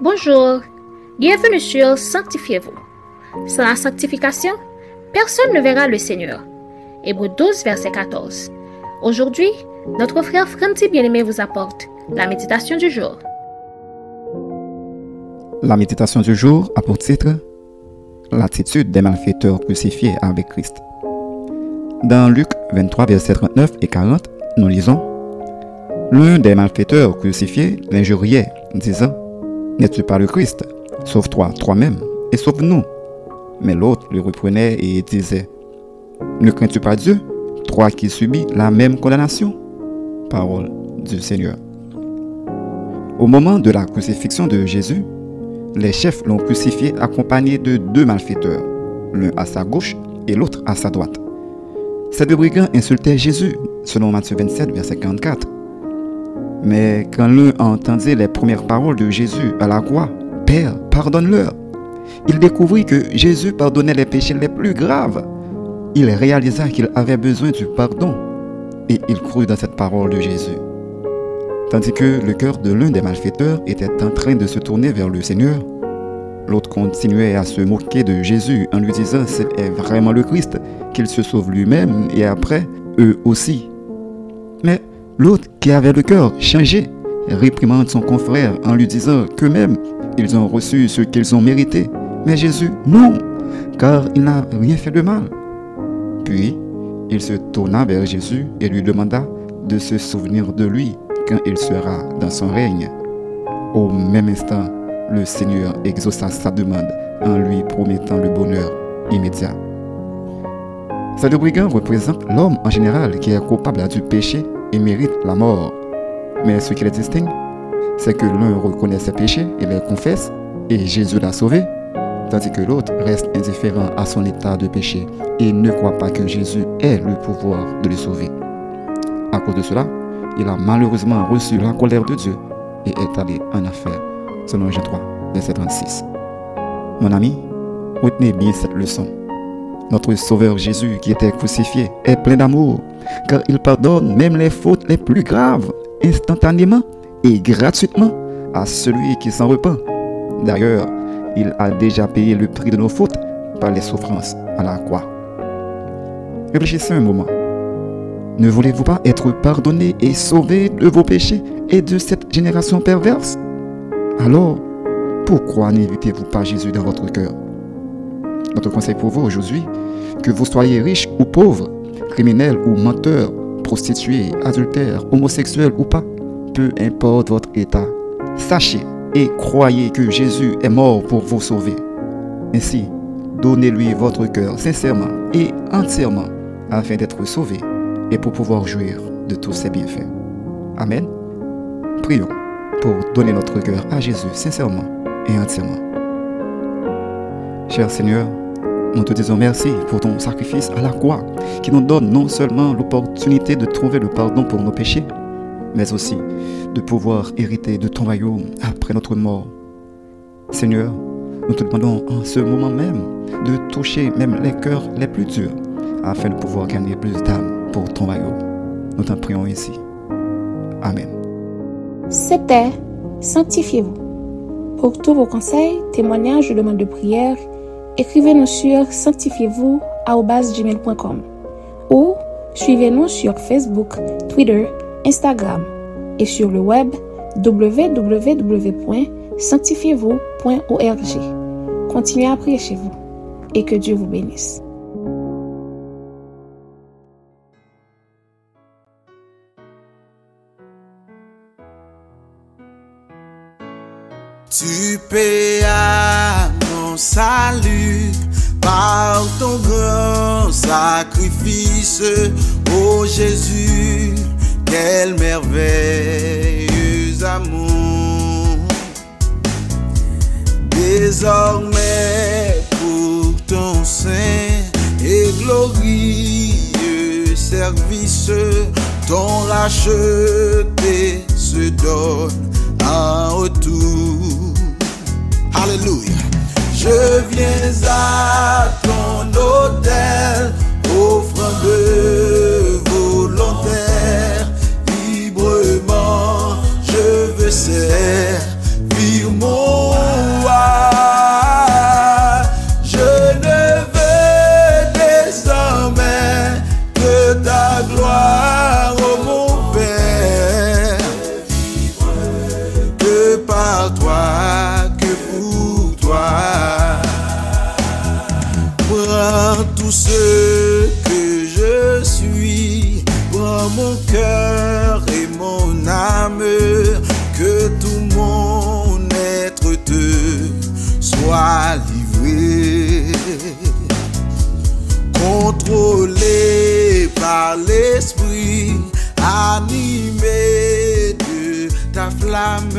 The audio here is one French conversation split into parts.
Bonjour, bienvenue sur Sanctifiez-vous. Sans la sanctification, personne ne verra le Seigneur. Hébreu 12, verset 14. Aujourd'hui, notre frère Franti Bien-Aimé vous apporte la méditation du jour. La méditation du jour a pour titre L'attitude des malfaiteurs crucifiés avec Christ. Dans Luc 23, verset 39 et 40, nous lisons L'un des malfaiteurs crucifiés l'injuriait, disant N'es-tu pas le Christ? Sauve-toi toi-même et sauve-nous. Mais l'autre le reprenait et disait Ne crains-tu pas Dieu, toi qui subis la même condamnation? Parole du Seigneur. Au moment de la crucifixion de Jésus, les chefs l'ont crucifié accompagné de deux malfaiteurs, l'un à sa gauche et l'autre à sa droite. Ces deux brigands insultaient Jésus, selon Matthieu 27, verset 44. Mais quand l'un entendit les premières paroles de Jésus à la croix, Père, pardonne-leur, il découvrit que Jésus pardonnait les péchés les plus graves. Il réalisa qu'il avait besoin du pardon et il crut dans cette parole de Jésus. Tandis que le cœur de l'un des malfaiteurs était en train de se tourner vers le Seigneur, l'autre continuait à se moquer de Jésus en lui disant c'est vraiment le Christ, qu'il se sauve lui-même et après eux aussi. Mais l'autre qui avait le cœur changé réprimande son confrère en lui disant qu'eux-mêmes ils ont reçu ce qu'ils ont mérité. Mais Jésus, non, car il n'a rien fait de mal. Puis, il se tourna vers Jésus et lui demanda de se souvenir de lui quand il sera dans son règne. Au même instant, le Seigneur exauça sa demande en lui promettant le bonheur immédiat. Ces deux brigands représentent l'homme en général qui est coupable du péché mérite la mort. Mais ce qui les distingue, c'est que l'un reconnaît ses péchés et les confesse, et Jésus l'a sauvé, tandis que l'autre reste indifférent à son état de péché et ne croit pas que Jésus ait le pouvoir de le sauver. À cause de cela, il a malheureusement reçu la colère de Dieu et est allé en affaire, selon Jean 3, verset 36. Mon ami, retenez bien cette leçon. Notre Sauveur Jésus qui était crucifié est plein d'amour, car il pardonne même les fautes les plus graves, instantanément et gratuitement à celui qui s'en repent. D'ailleurs, il a déjà payé le prix de nos fautes par les souffrances à la croix. Réfléchissez un moment. Ne voulez-vous pas être pardonné et sauvé de vos péchés et de cette génération perverse? Alors, pourquoi n'invitez-vous pas Jésus dans votre cœur? Notre conseil pour vous aujourd'hui, que vous soyez riche ou pauvre, criminel ou menteur, prostitué, adultère, homosexuel ou pas, peu importe votre état, sachez et croyez que Jésus est mort pour vous sauver. Ainsi, donnez-lui votre cœur sincèrement et entièrement afin d'être sauvé et pour pouvoir jouir de tous ses bienfaits. Amen. Prions pour donner notre cœur à Jésus sincèrement et entièrement. Cher Seigneur, nous te disons merci pour ton sacrifice à la croix qui nous donne non seulement l'opportunité de trouver le pardon pour nos péchés, mais aussi de pouvoir hériter de ton royaume après notre mort. Seigneur, nous te demandons en ce moment même de toucher même les cœurs les plus durs afin de pouvoir gagner plus d'âmes pour ton royaume. Nous t'en prions ici. Amen. C'était Sanctifiez-vous. Pour tous vos conseils, témoignages demandes de prière, écrivez-nous sur sanctifiez-vous ou suivez-nous sur Facebook, Twitter, Instagram et sur le web www.sanctifiez-vous.org. Continuez à prier chez vous et que Dieu vous bénisse. Tu payas mon salut sacrifice, ô Jésus, quel merveilleux amour. Désormais, pour ton saint et glorieux service, ton racheté pour toi. Prends tout ce que je suis, prends mon cœur et mon âme, que tout mon être te soit livré. Contrôlé par l'esprit, animé de ta flamme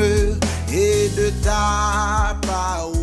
de ta parole.